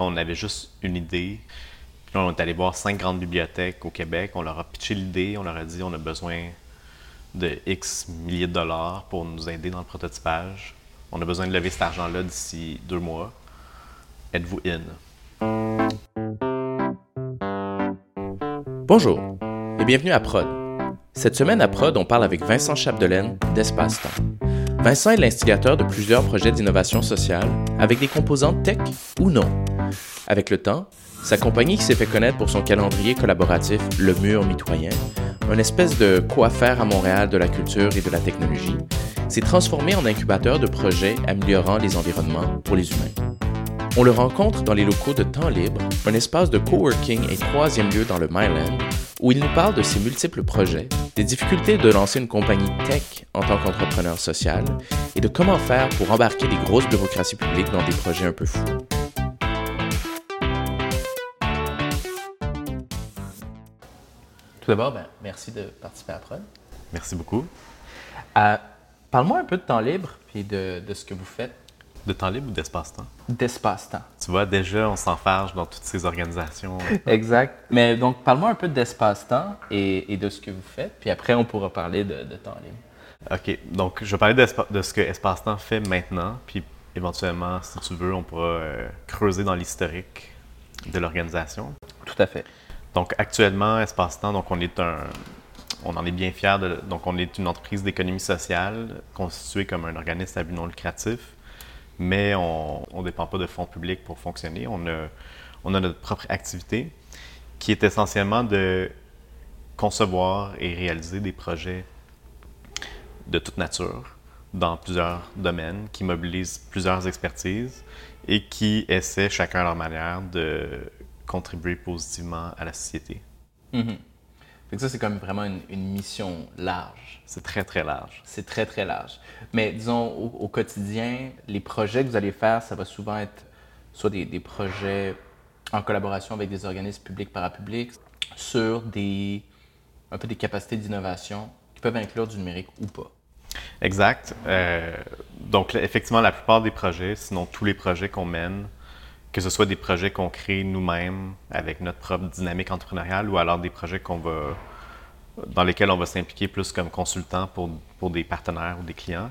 On avait juste une idée. Puis on est allé voir cinq grandes bibliothèques au Québec. On leur a pitché l'idée. On leur a dit on a besoin de X milliers de dollars pour nous aider dans le prototypage. On a besoin de lever cet argent-là d'ici deux mois. Êtes-vous in? Bonjour et bienvenue à Prod. Cette semaine à Prod, on parle avec Vincent Chapdelaine d'Espace-Temps. Vincent est l'instigateur de plusieurs projets d'innovation sociale avec des composantes tech ou non. Avec le temps, sa compagnie qui s'est fait connaître pour son calendrier collaboratif Le Mur Mitoyen, une espèce de quoi faire à Montréal de la culture et de la technologie, s'est transformée en incubateur de projets améliorant les environnements pour les humains. On le rencontre dans les locaux de Temps Libre, un espace de coworking et troisième lieu dans le Myland, où il nous parle de ses multiples projets, des difficultés de lancer une compagnie tech en tant qu'entrepreneur social et de comment faire pour embarquer les grosses bureaucraties publiques dans des projets un peu fous. Tout d'abord, ben, merci de participer à Prod. Merci beaucoup. Euh, Parle-moi un peu de temps libre et de, de ce que vous faites De temps libre ou d'espace-temps? d'espace-temps. Tu vois, déjà, on s'enfarge dans toutes ces organisations. Exact. Mais donc, parle-moi un peu d'espace-temps et, et de ce que vous faites, puis après, on pourra parler de, de temps libre. OK. Donc, je vais parler de ce que Espace-Temps fait maintenant, puis éventuellement, si tu veux, on pourra euh, creuser dans l'historique de l'organisation. Tout à fait. Donc, actuellement, Espace-Temps, donc on est un. On en est bien fiers. De, donc, on est une entreprise d'économie sociale constituée comme un organisme à but non lucratif, mais on ne dépend pas de fonds publics pour fonctionner. On a, on a notre propre activité qui est essentiellement de concevoir et réaliser des projets de toute nature dans plusieurs domaines qui mobilisent plusieurs expertises et qui essaient chacun à leur manière de contribuer positivement à la société. Mhm. Fait que ça, c'est comme vraiment une, une mission large. C'est très, très large. C'est très, très large. Mais disons, au, au quotidien, les projets que vous allez faire, ça va souvent être soit des, des projets en collaboration avec des organismes publics parapublics sur des, un peu des capacités d'innovation qui peuvent inclure du numérique ou pas. Exact. Euh, donc, effectivement, la plupart des projets, sinon tous les projets qu'on mène, que ce soit des projets qu'on crée nous-mêmes avec notre propre dynamique entrepreneuriale ou alors des projets qu'on va, dans lesquels on va s'impliquer plus comme consultant pour, pour des partenaires ou des clients.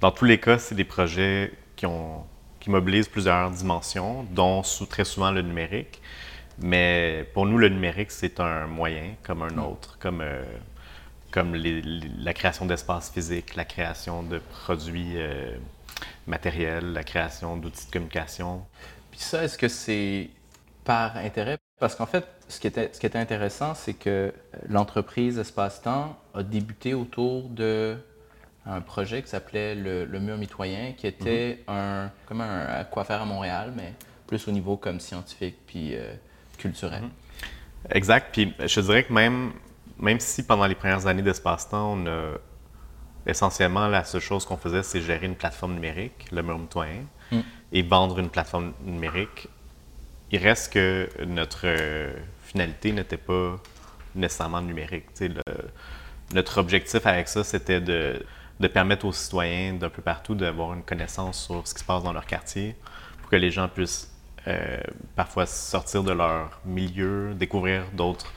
Dans tous les cas, c'est des projets qui, ont, qui mobilisent plusieurs dimensions, dont très souvent le numérique. Mais pour nous, le numérique, c'est un moyen comme un autre, comme, euh, comme la création d'espaces physiques, la création de produits euh, matériels, la création d'outils de communication. Puis ça, est-ce que c'est par intérêt? Parce qu'en fait, ce qui était, ce qui était intéressant, c'est que euh, l'entreprise Espace-Temps a débuté autour de un projet qui s'appelait le, le Mur Mitoyen, qui était un, comme un, à quoi faire à Montréal, mais plus au niveau comme scientifique puis euh, culturel. Exact. Puis je te dirais que même, même si pendant les premières années d'espace-temps, on a essentiellement la seule chose qu'on faisait, c'est gérer une plateforme numérique, le mur mitoyen, Mm. Et vendre une plateforme numérique, il reste que notre euh, finalité n'était pas nécessairement numérique. Le- notre objectif avec ça, c'était de, de permettre aux citoyens d'un peu partout d'avoir une connaissance sur ce qui se passe dans leur quartier pour que les gens puissent euh, parfois sortir de leur milieu, découvrir d'autres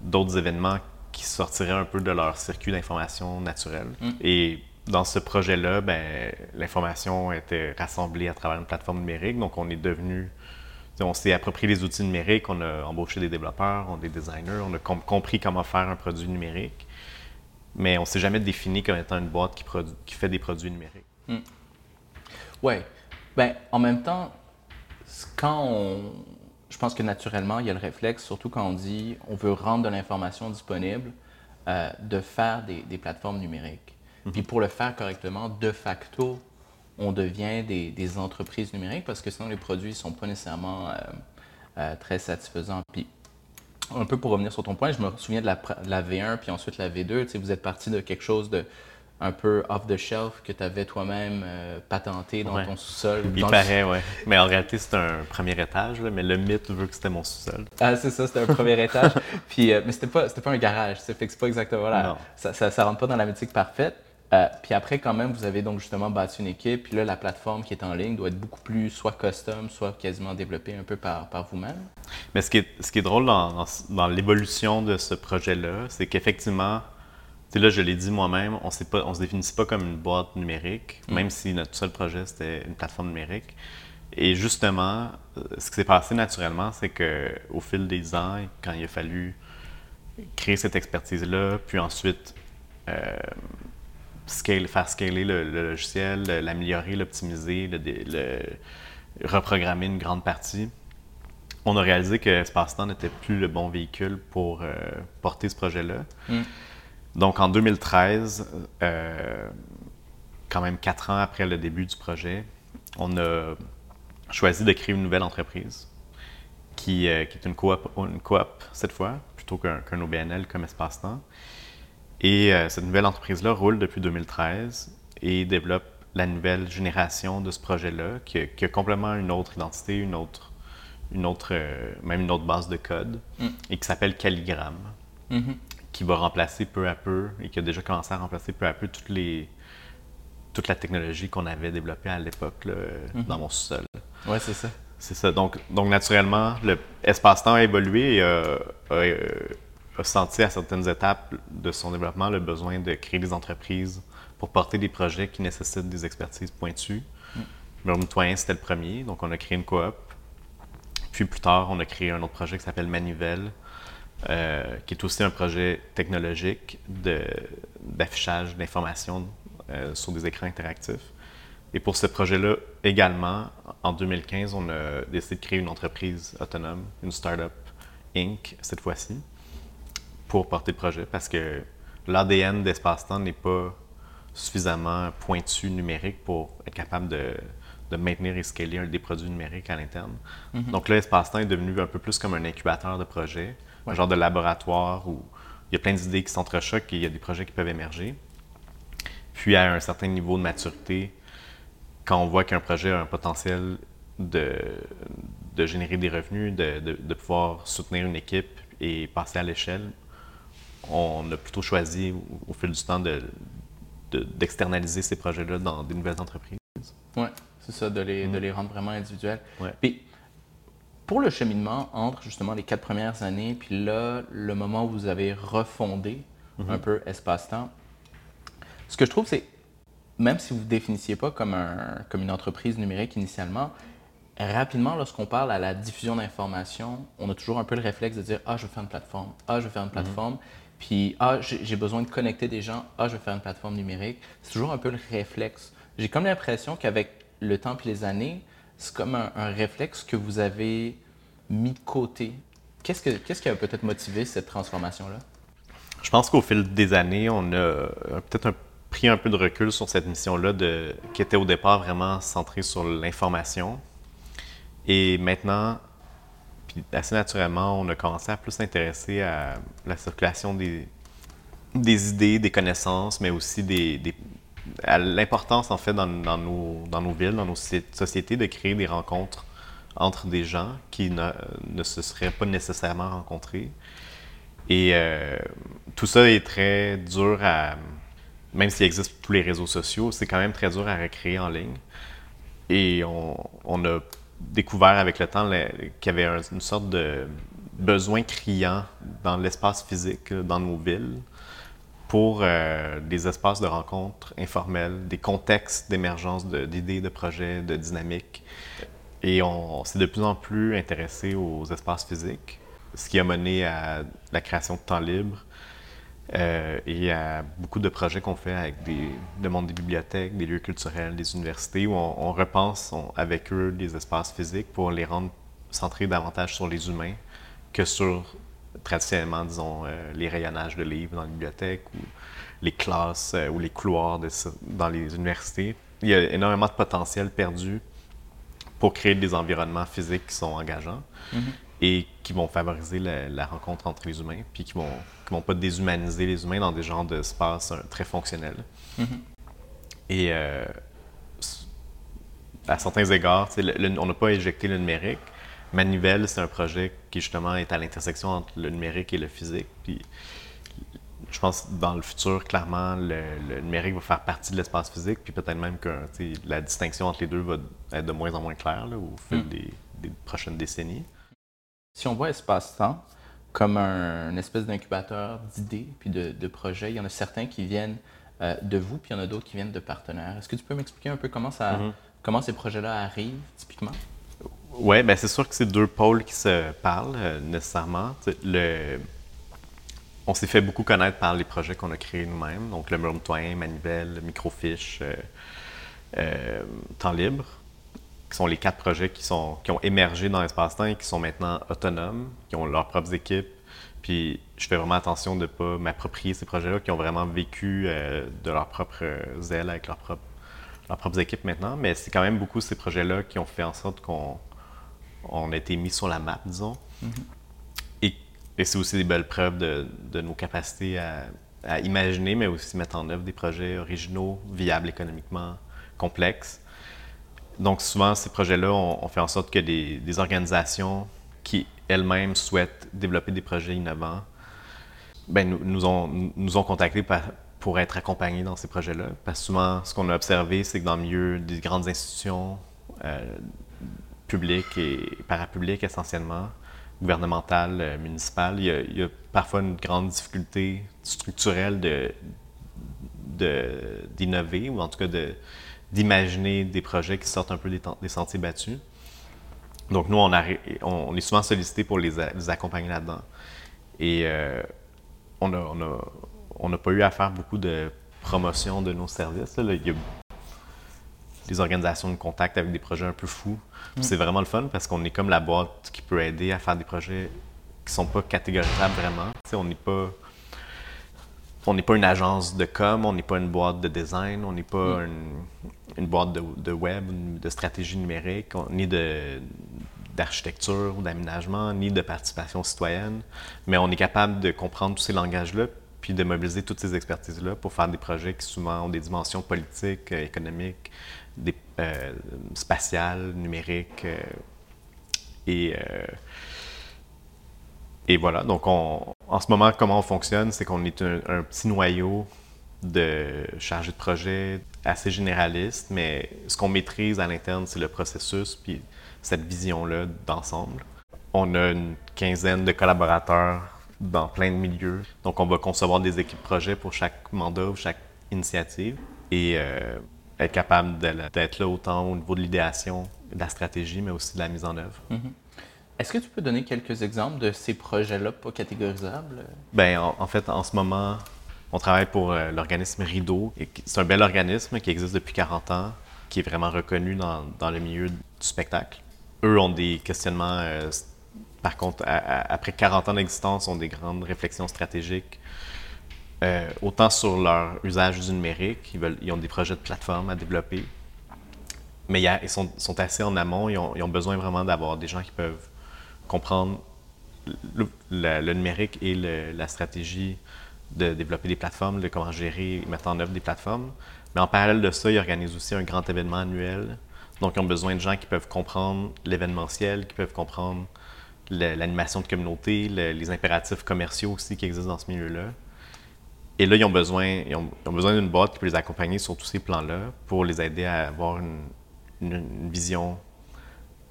d'autres événements qui sortiraient un peu de leur circuit d'information naturelle. Mm. Et dans ce projet-là, ben, l'information était rassemblée à travers une plateforme numérique. Donc, on est devenu, on s'est approprié les outils numériques, on a embauché des développeurs, on des designers, on a com- compris comment faire un produit numérique. Mais on s'est jamais défini comme étant une boîte qui, qui fait des produits numériques. Oui. Ben, en même temps, quand on. Je pense que naturellement, il y a le réflexe, surtout quand on dit on veut rendre de l'information disponible, euh, de faire des plateformes numériques. Puis pour le faire correctement, de facto, on devient des, des entreprises numériques parce que sinon les produits ne sont pas nécessairement euh, euh, très satisfaisants. Puis un peu pour revenir sur ton point, je me souviens de la, pr- de la V1 puis ensuite la V2. Tu sais, vous êtes parti de quelque chose de un peu off the shelf que tu avais toi-même euh, patenté dans Ouais. ton sous-sol. Il le- paraît, ouais. Mais en réalité, c'est un premier étage, là, mais le mythe veut que c'était mon sous-sol. Ah, c'est ça, c'était un premier étage. Puis, euh, mais c'était pas, c'était pas un garage, ça fait que c'est pas exactement là. Ça, ça, ça rentre pas dans la mythique parfaite. Euh, puis après, quand même, vous avez donc justement bâti une équipe. Puis là, la plateforme qui est en ligne doit être beaucoup plus soit custom, soit quasiment développée un peu par, par vous-même. Mais ce qui est, ce qui est drôle dans, dans, l'évolution de ce projet-là, c'est qu'effectivement, tu sais, là, je l'ai dit moi-même, on ne se définissait pas comme une boîte numérique, mm. même si notre seul projet, c'était une plateforme numérique. Et justement, euh, ce qui s'est passé naturellement, c'est qu'au fil des ans, quand il a fallu créer cette expertise-là, puis ensuite euh, scale, faire scaler le, logiciel, l'améliorer, l'optimiser, le, reprogrammer une grande partie, on a réalisé que Espace-Temps n'était plus le bon véhicule pour euh, porter ce projet-là. Mm. Donc en 2013, quand même quatre ans après le début du projet, on a choisi de créer une nouvelle entreprise qui, euh, qui est une coop, une coop cette fois, plutôt qu'un OBNL comme espace-temps. Et euh, cette nouvelle entreprise-là roule depuis 2013 et développe la nouvelle génération de ce projet-là, qui, qui, a complètement une autre identité, une autre, une autre, euh, même une autre base de code, mm. et qui s'appelle Calligram, mm-hmm. qui va remplacer peu à peu, et qui a déjà commencé à remplacer peu à peu toutes les, toute la technologie qu'on avait développée à l'époque mm-hmm. dans mon sous-sol. Oui, c'est ça. C'est ça. Donc, donc naturellement, le espace-temps a évolué et euh, a, senti à certaines étapes de son développement le besoin de créer des entreprises pour porter des projets qui nécessitent des expertises pointues. Mm. c'était le premier, donc on a créé une coop. Puis plus tard, on a créé un autre projet qui s'appelle Manivelle, euh, qui est aussi un projet technologique d'affichage d'informations euh, sur des écrans interactifs. Et pour ce projet-là également, en 2015, on a décidé de créer une entreprise autonome, une startup Inc. cette fois-ci, pour porter le projet parce que l'ADN d'espace-temps n'est pas suffisamment pointu numérique pour être capable de, maintenir et scaler des produits numériques à l'interne. Mm-hmm. Donc là, Espace-temps est devenu un peu plus comme un incubateur de projets, un genre de laboratoire où il y a plein d'idées qui s'entrechoquent et il y a des projets qui peuvent émerger. Puis à un certain niveau de maturité, quand on voit qu'un projet a un potentiel de, de générer des revenus, de, de, pouvoir soutenir une équipe et passer à l'échelle, on a plutôt choisi au, fil du temps d'externaliser ces projets-là dans des nouvelles entreprises. Oui, c'est ça, de les, de mm. les rendre vraiment individuels. Puis, pour le cheminement entre justement les quatre premières années, puis là, le moment où vous avez refondé mm-hmm. un peu espace-temps, ce que je trouve, c'est même si vous ne définissiez pas comme, un, comme une entreprise numérique initialement, rapidement, lorsqu'on parle à la diffusion d'informations, on a toujours un peu le réflexe de dire Ah, je veux faire une plateforme. Ah, je veux faire une plateforme. Puis Ah, j'ai besoin de connecter des gens. Ah, je veux faire une plateforme numérique. C'est toujours un peu le réflexe. J'ai comme l'impression qu'avec le temps et les années, c'est comme un, réflexe que vous avez mis de côté. Qu'est-ce, que, qu'est-ce qui a peut-être motivé cette transformation-là? Je pense qu'au fil des années, on a peut-être un pris un peu de recul sur cette mission-là, qui était au départ vraiment centrée sur l'information. Et maintenant, puis assez naturellement, on a commencé à plus s'intéresser à la circulation des, idées, des connaissances, mais aussi à l'importance, en fait, dans, nos, villes, dans nos sociétés, de créer des rencontres entre des gens qui ne, ne se seraient pas nécessairement rencontrés. Et euh, tout ça est très dur à, même s'il existe tous les réseaux sociaux, c'est quand même très dur à recréer en ligne. Et on, a découvert avec le temps qu'il y avait une sorte de besoin criant dans l'espace physique, dans nos villes, pour euh, des espaces de rencontres informels, des contextes d'émergence d'idées, de, projets, de dynamiques. Et on s'est de plus en plus intéressé aux espaces physiques, ce qui a mené à la création de temps libre, euh, et a beaucoup de projets qu'on fait avec des, le monde des bibliothèques, des lieux culturels, des universités, où on, repense avec eux des espaces physiques pour les rendre centrés davantage sur les humains que sur, traditionnellement, disons, euh, les rayonnages de livres dans les bibliothèques ou les classes euh, ou les couloirs dans les universités. Il y a énormément de potentiel perdu pour créer des environnements physiques qui sont engageants. Mm-hmm et qui vont favoriser la, rencontre entre les humains, puis qui vont, qui vont pas déshumaniser les humains dans des genres d'espaces euh, très fonctionnels. Mm-hmm. Et euh, à certains égards, on n'a pas éjecté le numérique. Manivelle, c'est un projet qui justement est à l'intersection entre le numérique et le physique. Puis je pense que dans le futur, clairement, le, numérique va faire partie de l'espace physique, puis peut-être même que la distinction entre les deux va être de moins en moins claire au fil mm. des, prochaines décennies. Si on voit espace-temps comme un, une espèce d'incubateur d'idées puis de, projets, il y en a certains qui viennent euh, de vous, puis il y en a d'autres qui viennent de partenaires. Est-ce que tu peux m'expliquer un peu comment, ça, mm-hmm. comment ces projets-là arrivent typiquement? Oui, ben c'est sûr que c'est deux pôles qui se parlent euh, nécessairement. Le, on s'est fait beaucoup connaître par les projets qu'on a créés nous-mêmes, donc le Murmtoin, Manivelle, Microfiche, euh, Temps libre, qui sont les quatre projets qui, sont, qui ont émergé dans l'espace-temps et qui sont maintenant autonomes, qui ont leurs propres équipes. Puis je fais vraiment attention de ne pas m'approprier ces projets-là qui ont vraiment vécu euh, de leur propre zèle avec leurs propres, leurs propres équipes maintenant. Mais c'est quand même beaucoup ces projets-là qui ont fait en sorte qu'on on a été mis sur la map, disons. Mm-hmm. Et c'est aussi des belles preuves de, nos capacités à, imaginer, mais aussi mettre en œuvre des projets originaux, viables économiquement, complexes. Donc souvent, ces projets-là, on, fait en sorte que des, organisations qui elles-mêmes souhaitent développer des projets innovants, ben, nous, ont, nous ont contactés pour être accompagnés dans ces projets-là. Parce que souvent, ce qu'on a observé, c'est que dans le milieu des grandes institutions euh, publiques et parapubliques essentiellement, gouvernementale, euh, municipale, il y, a, parfois une grande difficulté structurelle d'innover ou en tout cas de, d'imaginer des projets qui sortent un peu des, des sentiers battus. Donc nous, on, on, est souvent sollicité pour les, accompagner là-dedans. Et euh, on n'a on a, pas eu à faire beaucoup de promotion de nos services. Là. Il y a des organisations de contact avec des projets un peu fous Mm. C'est vraiment le fun parce qu'on est comme la boîte qui peut aider à faire des projets qui sont pas catégorisables vraiment. on n'est pas on n'est pas une agence de com, on n'est pas une boîte de design, on n'est pas mm. une, boîte de, web, de stratégie numérique, ni de d'architecture ou d'aménagement, ni de participation citoyenne, mais on est capable de comprendre tous ces langages-là puis de mobiliser toutes ces expertises-là pour faire des projets qui souvent ont des dimensions politiques, euh, économiques, euh, spatiales, numériques. Euh, et, et voilà, donc on, en ce moment, comment on fonctionne, c'est qu'on est un, petit noyau de chargés de projet assez généraliste, mais ce qu'on maîtrise à l'interne, c'est le processus, puis cette vision-là d'ensemble. On a une quinzaine de collaborateurs dans plein de milieux. Donc, on va concevoir des équipes projets pour chaque mandat ou chaque initiative et euh, être capable d'être là autant au niveau de l'idéation, de la stratégie, mais aussi de la mise en œuvre. Mm-hmm. Est-ce que tu peux donner quelques exemples de ces projets-là pas catégorisables? Bien, en, fait, en ce moment, on travaille pour euh, l'organisme Rideau. C'est un bel organisme qui existe depuis 40 ans, qui est vraiment reconnu dans, le milieu du spectacle. Eux ont des questionnements euh, par contre, après 40 ans d'existence, ont des grandes réflexions stratégiques, euh, autant sur leur usage du numérique, ils, ont des projets de plateforme à développer, mais ils sont, assez en amont, ils ont, besoin vraiment d'avoir des gens qui peuvent comprendre le, numérique et la stratégie de développer des plateformes, de comment gérer et mettre en œuvre des plateformes. Mais en parallèle de ça, ils organisent aussi un grand événement annuel. Donc, ils ont besoin de gens qui peuvent comprendre l'événementiel, qui peuvent comprendre l'animation de communauté, les impératifs commerciaux aussi qui existent dans ce milieu-là. Et là, ils ont besoin, ils ont, besoin d'une boîte qui peut les accompagner sur tous ces plans-là pour les aider à avoir une, vision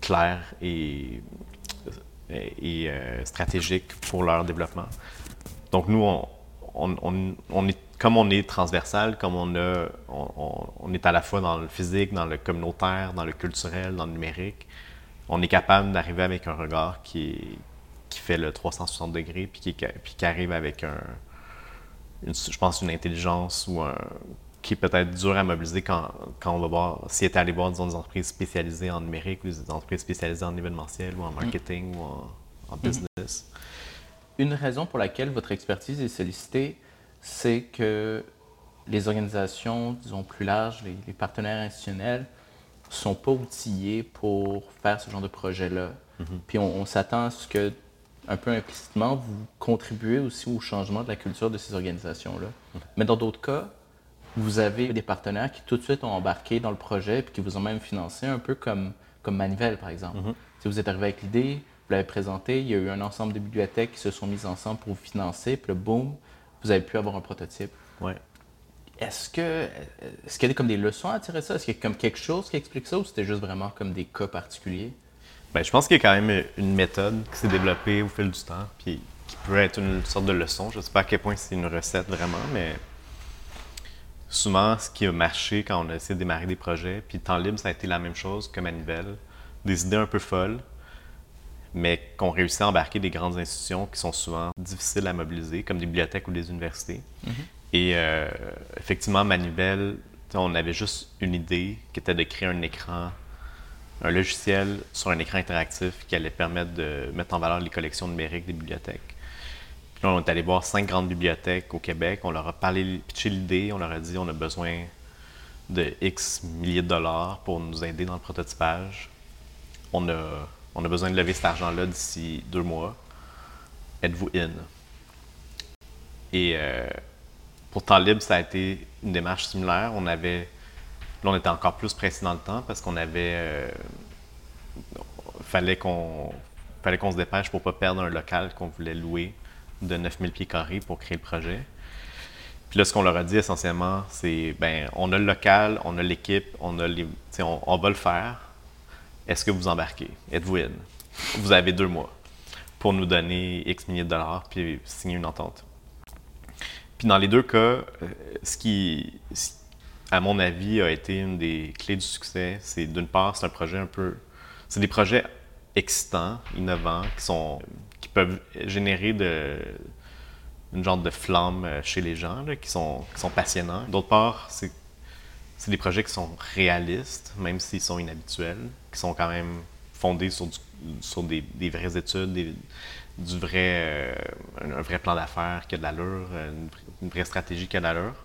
claire et, euh, stratégique pour leur développement. Donc nous, on, est, comme on est transversal, comme on, a, on, est à la fois dans le physique, dans le communautaire, dans le culturel, dans le numérique, on est capable d'arriver avec un regard qui, qui fait le 360 degrés, puis qui, puis qui arrive avec un, je pense, une intelligence ou un, qui est peut-être dur à mobiliser quand, quand on va voir, si est allé voir des entreprises spécialisées en numérique ou des entreprises spécialisées en événementiel ou en marketing ou en, business. Une raison pour laquelle votre expertise est sollicitée, c'est que les organisations, disons plus larges, les partenaires institutionnels, sont pas outillés pour faire ce genre de projet-là. Mhm. Puis on, s'attend à ce que, un peu implicitement, vous contribuez aussi au changement de la culture de ces organisations-là. Mhm. Mais dans d'autres cas, vous avez des partenaires qui tout de suite ont embarqué dans le projet puis qui vous ont même financé, un peu comme, comme Manivelle, par exemple. Mhm. Si vous êtes arrivé avec l'idée, l'avez présenté, il y a eu un ensemble de bibliothèques qui se sont mises ensemble pour vous financer, puis le boom, vous avez pu avoir un prototype. Ouais. Est-ce que est-ce qu'il y a comme des leçons à tirer de ça? Est-ce qu'il y a comme quelque chose qui explique ça ou c'était juste vraiment comme des cas particuliers? Ben, je pense qu'il y a quand même une méthode qui s'est développée au fil du temps, puis qui peut être une sorte de leçon. Je ne sais pas à quel point c'est une recette vraiment, mais souvent, ce qui a marché quand on a essayé de démarrer des projets, puis temps libre, ça a été la même chose que Manivelle. Des idées un peu folles, mais qu'on réussit à embarquer des grandes institutions qui sont souvent difficiles à mobiliser, comme des bibliothèques ou des universités. Mhm. Et euh, effectivement, Manivelle, on avait juste une idée qui était de créer un écran, un logiciel sur un écran interactif qui allait permettre de mettre en valeur les collections numériques des bibliothèques. Puis là, on est allé voir cinq grandes bibliothèques au Québec. On leur a parlé, pitché l'idée. On leur a dit on a besoin de X milliers de dollars pour nous aider dans le prototypage. On a, on a besoin de lever cet argent-là d'ici deux mois. Êtes-vous in? Et euh, pour temps libre, ça a été une démarche similaire. On avait. Là, on était encore plus pressé dans le temps parce qu'on avait. euh, fallait qu'on fallait qu'on se dépêche pour pas perdre un local qu'on voulait louer de 9000 pieds carrés pour créer le projet. Puis là, ce qu'on leur a dit essentiellement, c'est ben, on a le local, on a l'équipe, on, on va le faire. Est-ce que vous embarquez? Êtes-vous in? Vous avez deux mois pour nous donner X milliers de dollars puis signer une entente. Puis dans les deux cas, euh, ce qui, à mon avis, a été une des clés du succès, c'est d'une part, c'est un projet un peu. C'est des projets excitants, innovants, qui sont qui peuvent générer de, une genre de flamme euh, chez les gens, là, qui, sont, qui sont passionnants. D'autre part, c'est c'est des projets qui sont réalistes, même s'ils sont inhabituels, qui sont quand même fondés sur, du- sur des, des vraies études, des- du vrai, euh, un, vrai plan d'affaires qui a de l'allure, une, une vraie stratégie qui a de l'allure.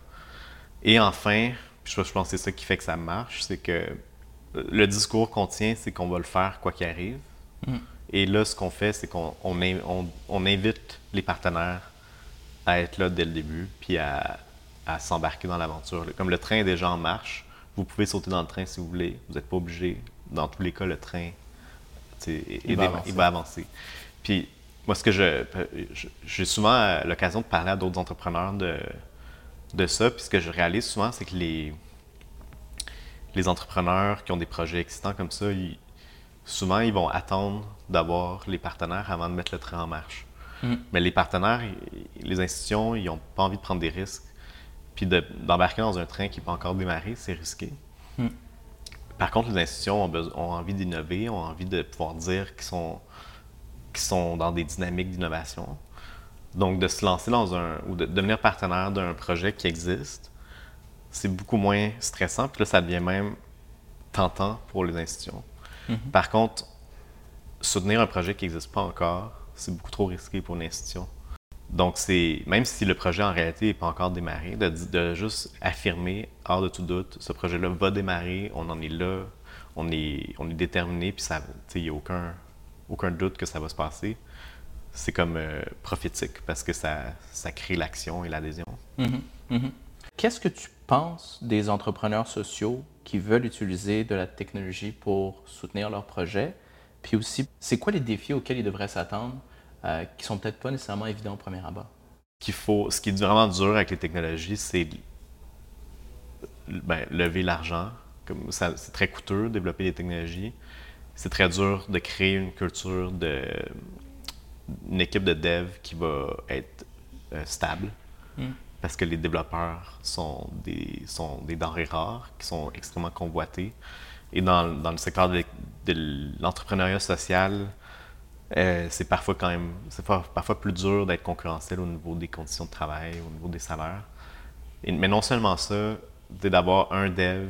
Et enfin, je, je pense que c'est ça qui fait que ça marche, c'est que le discours qu'on tient, c'est qu'on va le faire quoi qu'il arrive. Et là, ce qu'on fait, c'est qu'on on, in- on- on invite les partenaires à être là dès le début, puis à, à s'embarquer dans l'aventure. Comme le train est déjà en marche, vous pouvez sauter dans le train si vous voulez. Vous n'êtes pas obligé. Dans tous les cas, le train Il va avancer. il va avancer. Puis, moi, ce que je. J'ai souvent euh, l'occasion de parler à d'autres entrepreneurs de, de ça. Puis, ce que je réalise souvent, c'est que les, les entrepreneurs qui ont des projets excitants comme ça, ils- souvent, ils vont attendre d'avoir les partenaires avant de mettre le train en marche. Mm. Mais les partenaires, les institutions, ils n'ont pas envie de prendre des risques. Puis de- d'embarquer dans un train qui n'est pas encore démarré, c'est risqué. Mm. Par contre, les institutions ont, envie d'innover, ont envie de pouvoir dire qu'ils sont, dans des dynamiques d'innovation. Donc, de se lancer dans un. ou de devenir partenaire d'un projet qui existe, c'est beaucoup moins stressant. Puis là, ça devient même tentant pour les institutions. Par contre, soutenir un projet qui n'existe pas encore, c'est beaucoup trop risqué pour une institution. Donc, c'est même si le projet en réalité n'est pas encore démarré, de, juste affirmer, hors de tout doute, ce projet-là va démarrer, on en est là, on est, on est déterminé, puis il n'y a aucun, aucun doute que ça va se passer. C'est comme euh, prophétique parce que ça, ça crée l'action et l'adhésion. Mhm, mhm. Qu'est-ce que tu penses des entrepreneurs sociaux qui veulent utiliser de la technologie pour soutenir leur projet? Puis aussi, c'est quoi les défis auxquels ils devraient s'attendre euh, qui sont peut-être pas nécessairement évidents au premier abord? qu'il faut, ce qui est vraiment dur avec les technologies, c'est ben, lever l'argent. C'est très coûteux de développer des technologies. C'est très dur de créer une culture de une équipe de dev qui va être euh, stable Mm. parce que les développeurs sont des, sont des denrées rares qui sont extrêmement convoitées. Et dans, dans le secteur de, de l'entrepreneuriat social, euh, c'est parfois quand même c'est par- parfois plus dur d'être concurrentiel au niveau des conditions de travail, au niveau des salaires. Et- mais non seulement ça, d'avoir un dev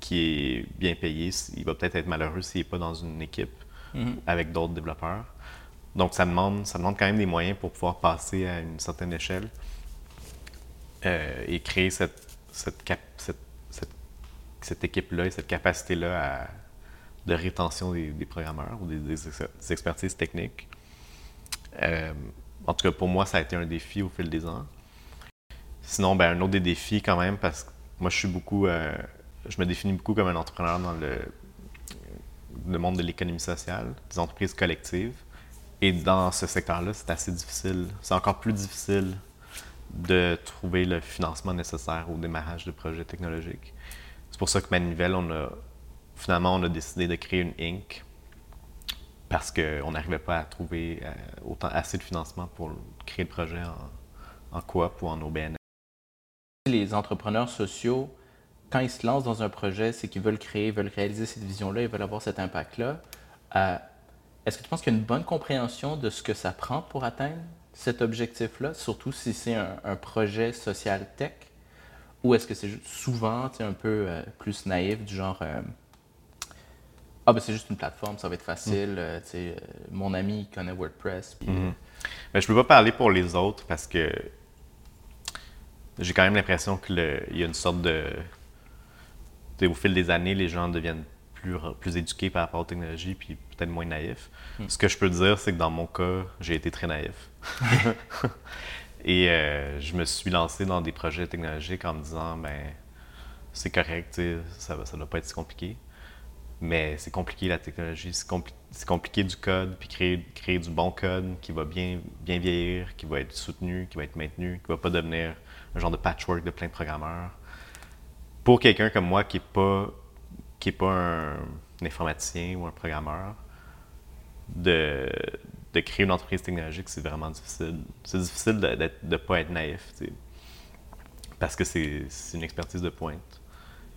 qui est bien payé, il va peut-être être malheureux s'il n'est pas dans une équipe Mhm. avec d'autres développeurs. Donc ça demande, ça demande quand même des moyens pour pouvoir passer à une certaine échelle euh, et créer cette, cette, cette, cette équipe-là et cette capacité-là à- de rétention des, programmeurs ou des, des ex- des expertises techniques. Euh, en tout cas, pour moi, ça a été un défi au fil des ans. Sinon, ben, un autre des défis quand même, parce que moi, je suis beaucoup, euh, je me définis beaucoup comme un entrepreneur dans le, le monde de l'économie sociale, des entreprises collectives. Et dans ce secteur-là, c'est assez difficile. C'est encore plus difficile de trouver le financement nécessaire au démarrage de projets technologiques. C'est pour ça que Manivelle, on a finalement on a décidé de créer une Inc. parce qu'on n'arrivait pas à trouver euh, autant assez de financement pour créer le projet en, en coop ou en OBN. Les entrepreneurs sociaux, quand ils se lancent dans un projet, c'est qu'ils veulent créer, veulent réaliser cette vision-là, ils veulent avoir cet impact-là. Euh, est-ce que tu penses qu'il y a une bonne compréhension de ce que ça prend pour atteindre cet objectif-là, surtout si c'est un, projet social tech? Ou est-ce que c'est souvent un peu euh, plus naïf, du genre Ah, ben c'est juste une plateforme, ça va être facile, mm. mon ami connaît WordPress. Puis, mm-hmm. ben, je peux pas parler pour les autres parce que j'ai quand même l'impression qu'il y a une sorte de au fil des années, les gens deviennent plus, plus éduqués par rapport aux technologies, puis peut-être moins naïfs. Hmm. Ce que je peux dire, c'est que dans mon cas, j'ai été très naïf. Et euh, je me suis lancé dans des projets technologiques en me disant, ben, c'est correct, ça ne doit pas être si compliqué. Mais c'est compliqué la technologie, c'est compliqué du code, puis créer, créer du bon code qui va bien, bien vieillir, qui va être soutenu, qui va être maintenu, qui va pas devenir un genre de patchwork de plein de programmeurs pour quelqu'un comme moi qui n'est pas, qui est pas un, informaticien ou un programmeur, de, de créer une entreprise technologique, c'est vraiment difficile. C'est difficile de ne pas être naïf, parce que c'est une expertise de pointe.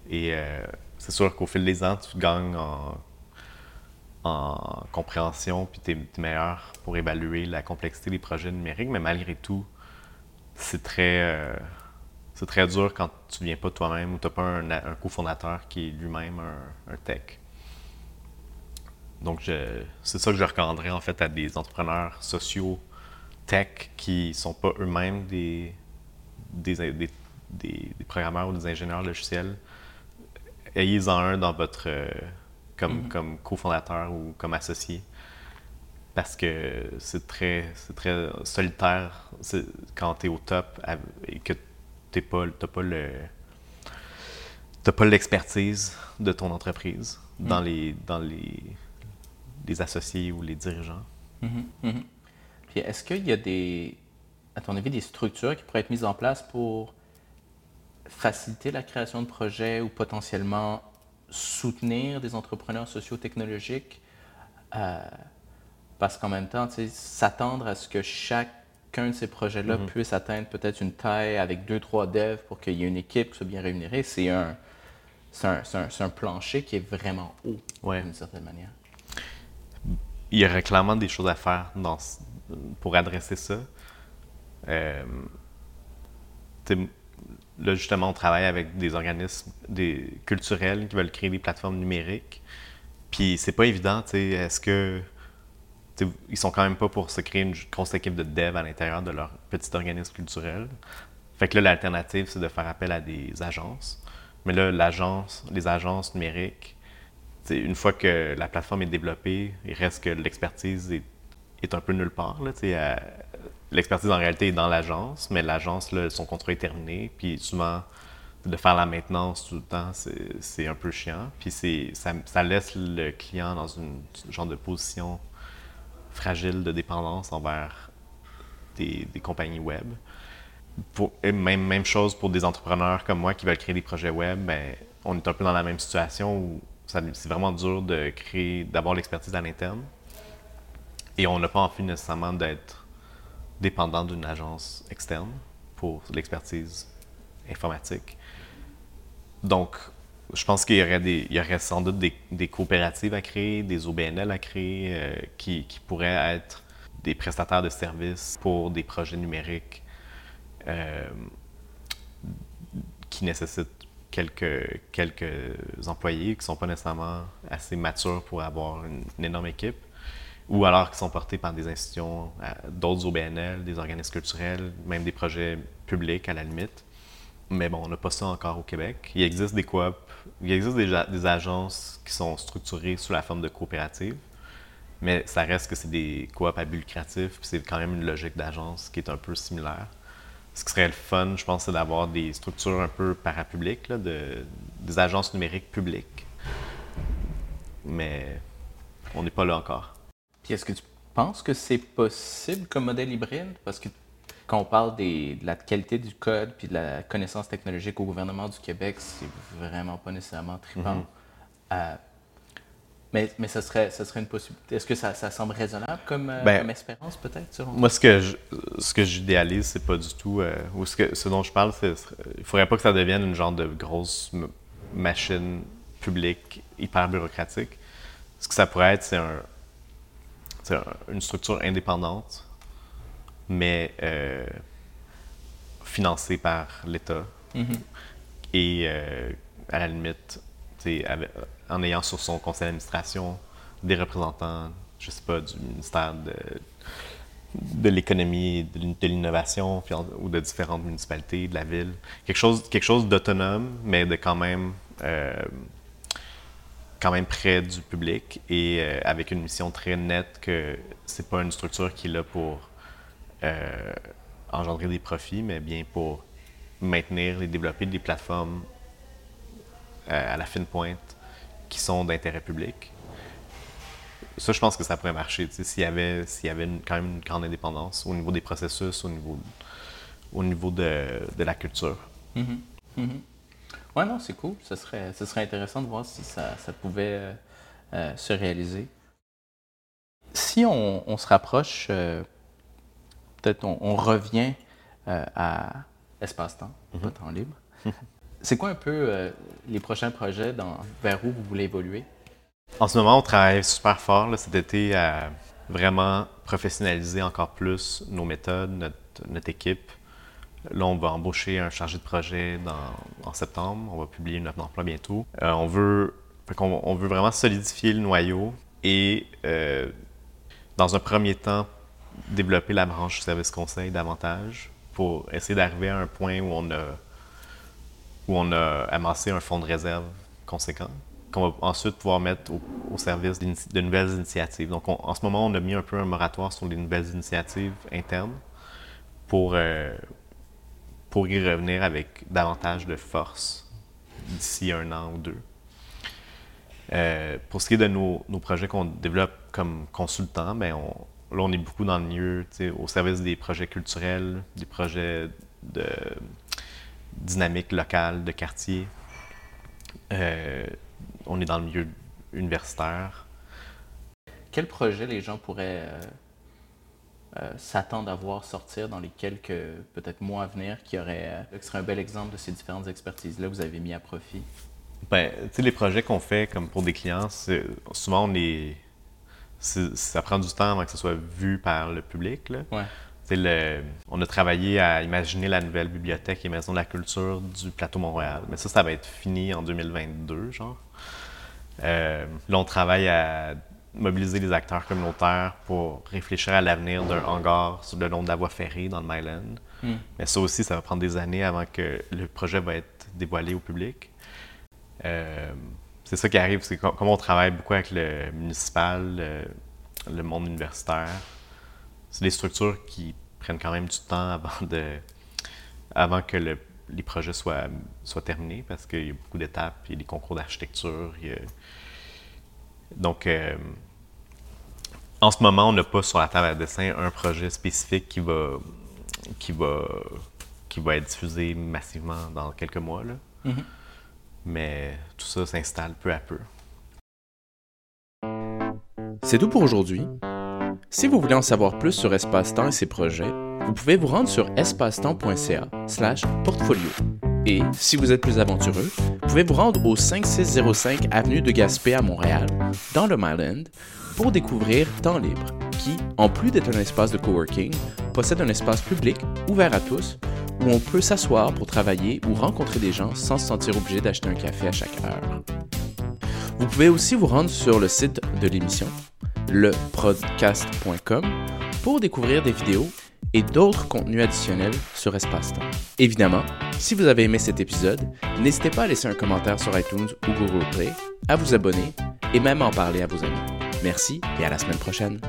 Et euh, c'est sûr qu'au fil des ans, tu gagnes en, en compréhension, puis tu es, meilleur pour évaluer la complexité des projets numériques, mais malgré tout, c'est très. Euh, très dur quand tu ne viens pas toi-même ou tu n'as pas un, cofondateur qui est lui-même un, tech. Donc, c'est ça que je recommanderais en fait à des entrepreneurs sociaux tech qui ne sont pas eux-mêmes des des, programmeurs ou des ingénieurs logiciels. Ayez-en un dans votre, comme, mm-hmm. comme cofondateur ou comme associé parce que c'est très, très solitaire quand tu es au top et que tu pas, pas le pas l'expertise de ton entreprise dans, mm. les, dans les, les associés ou les dirigeants. Puis est-ce qu'il y a des, à ton avis, des structures qui pourraient être mises en place pour faciliter la création de projets ou potentiellement soutenir des entrepreneurs socio-technologiques? Euh, parce qu'en même temps, s'attendre à ce que chaque qu'un de ces projets-là mhm. puisse atteindre peut-être une taille avec deux, trois devs pour qu'il y ait une équipe qui soit bien rémunérée, c'est un, un, un, plancher qui est vraiment haut, d'une certaine manière. Il y aurait clairement des choses à faire dans, pour adresser ça. Euh, là, justement, on travaille avec des organismes culturels qui veulent créer des plateformes numériques. Puis c'est pas évident, tu sais, est-ce que ils sont quand même pas pour se créer une grosse équipe de dev à l'intérieur de leur petit organisme culturel. Fait que là, l'alternative, c'est de faire appel à des agences. Mais là, l'agence, les agences numériques, une fois que la plateforme est développée, il reste que l'expertise est, un peu nulle part. L'expertise, en réalité, est dans l'agence, mais l'agence, son contrat est terminé. Puis souvent, de faire la maintenance tout le temps, c'est un peu chiant. Puis ça, ça laisse le client dans une genre de position fragile de dépendance envers des, compagnies web. Même chose pour des entrepreneurs comme moi qui veulent créer des projets web, ben, on est un peu dans la même situation où c'est vraiment dur de créer, d'avoir l'expertise à l'interne. Et on n'a pas envie nécessairement d'être dépendant d'une agence externe pour l'expertise informatique. Donc, je pense qu'il y aurait, sans doute des, coopératives à créer, des OBNL à créer, euh, qui, pourraient être des prestataires de services pour des projets numériques euh, qui nécessitent quelques, quelques employés qui ne sont pas nécessairement assez matures pour avoir une, énorme équipe, ou alors qui sont portés par des institutions, euh, d'autres OBNL, des organismes culturels, même des projets publics à la limite. Mais bon, on n'a pas ça encore au Québec. Il existe des coops il existe des, agences qui sont structurées sous la forme de coopératives, mais ça reste que c'est des coops à but lucratif, puis c'est quand même une logique d'agence qui est un peu similaire. Ce qui serait le fun, je pense, c'est d'avoir des structures un peu parapubliques, de, des agences numériques publiques. Mais on n'est pas là encore. Est-ce que tu penses que c'est possible comme modèle hybride? Parce que quand on parle des, de la qualité du code puis de la connaissance technologique au gouvernement du Québec, c'est vraiment pas nécessairement trippant. Mm-hmm. Euh, mais, mais ce, serait, ce serait une possibilité. Est-ce que ça, ça, semble raisonnable comme, euh, ben, espérance, peut-être, Moi, ce que, je, ce que j'idéalise, c'est pas du tout. Euh, ou ce, que, ce dont je parle, c'est. Il faudrait pas que ça devienne une genre de grosse machine publique hyper bureaucratique. Ce que ça pourrait être, c'est un, une structure indépendante, mais euh, financée par l'État. Mm-hmm. Et à la limite, en ayant sur son conseil d'administration des représentants, je sais pas, du ministère de, de l'économie, de l'innovation ou de différentes municipalités, de la ville. Quelque chose, quelque chose d'autonome, mais de quand même, euh, quand même près du public et euh, avec une mission très nette que c'est pas une structure qui est là pour euh, engendrer des profits, mais bien pour maintenir et développer des plateformes à la fine pointe qui sont d'intérêt public. Ça, je pense que ça pourrait marcher s'il y avait, y avait quand même une grande indépendance au niveau des processus, au niveau, au niveau de, de la culture. Mm-hmm. Mm-hmm. Ouais, non, c'est cool. Ce serait, ce serait intéressant de voir si ça, ça pouvait euh, euh, se réaliser. Si on, on se rapproche, euh, peut-être on, revient à espace-temps, mm-hmm. pas temps libre. C'est quoi un peu les prochains projets dans, vers où vous voulez évoluer? En ce moment, on travaille super fort cet été à vraiment professionnaliser encore plus nos méthodes, notre, équipe. Là, on va embaucher un chargé de projet en septembre. On va publier notre emploi bientôt. Euh, on, veut, on, veut vraiment solidifier le noyau et, euh, dans un premier temps, développer la branche service conseil davantage pour essayer d'arriver à un point où on a où on a amassé un fonds de réserve conséquent qu'on va ensuite pouvoir mettre au, service de nouvelles initiatives. Donc, en ce moment, on a mis un peu un moratoire sur les nouvelles initiatives internes pour, euh, pour y revenir avec davantage de force d'ici un an ou deux. Euh, pour ce qui est de nos, projets qu'on développe comme consultants, ben on, là, on est beaucoup dans le milieu, au service des projets culturels, des projets de dynamique locale de quartier. Euh, on est dans le milieu universitaire. Quel projet les gens pourraient euh, euh, s'attendre à voir sortir dans les quelques peut-être mois à venir qui, aurait, qui serait un bel exemple de ces différentes expertises-là que vous avez mis à profit? Ben, tu sais, les projets qu'on fait comme pour des clients, souvent on est, ça prend du temps avant que ce soit vu par le public. Là. Ouais on a travaillé à imaginer la nouvelle bibliothèque et maison de la culture du plateau Montréal. Mais ça, ça va être fini en 2022, genre. Euh, là, on travaille à mobiliser les acteurs communautaires pour réfléchir à l'avenir d'un hangar sur le long de la voie ferrée dans le Myland. Hmm. Mais ça aussi, ça va prendre des années avant que le projet va être dévoilé au public. Euh, c'est ça qui arrive, c'est comme on travaille beaucoup avec le municipal, le monde universitaire, c'est des structures qui prennent quand même du temps avant, de, avant que les projets soient, soient terminés parce qu'il y a beaucoup d'étapes, il y a des concours d'architecture. Donc, euh, en ce moment, on n'a pas sur la table à dessin un projet spécifique qui va, qui va, qui va être diffusé massivement dans quelques mois. Là. Mm-hmm. Mais tout ça s'installe peu à peu. C'est tout pour aujourd'hui. Si vous voulez en savoir plus sur Espace-Temps et ses projets, vous pouvez vous rendre sur espacetemps.ca slash portfolio. Et, si vous êtes plus aventureux, vous pouvez vous rendre au 5605 Avenue de Gaspé à Montréal, dans le Myland, pour découvrir Temps Libre, qui, en plus d'être un espace de coworking, possède un espace public ouvert à tous où on peut s'asseoir pour travailler ou rencontrer des gens sans se sentir obligé d'acheter un café à chaque heure. Vous pouvez aussi vous rendre sur le site de l'émission leprodcast.com pour découvrir des vidéos et d'autres contenus additionnels sur Espace-Temps. Évidemment, si vous avez aimé cet épisode, n'hésitez pas à laisser un commentaire sur iTunes ou Google Play, à vous abonner et même à en parler à vos amis. Merci et à la semaine prochaine.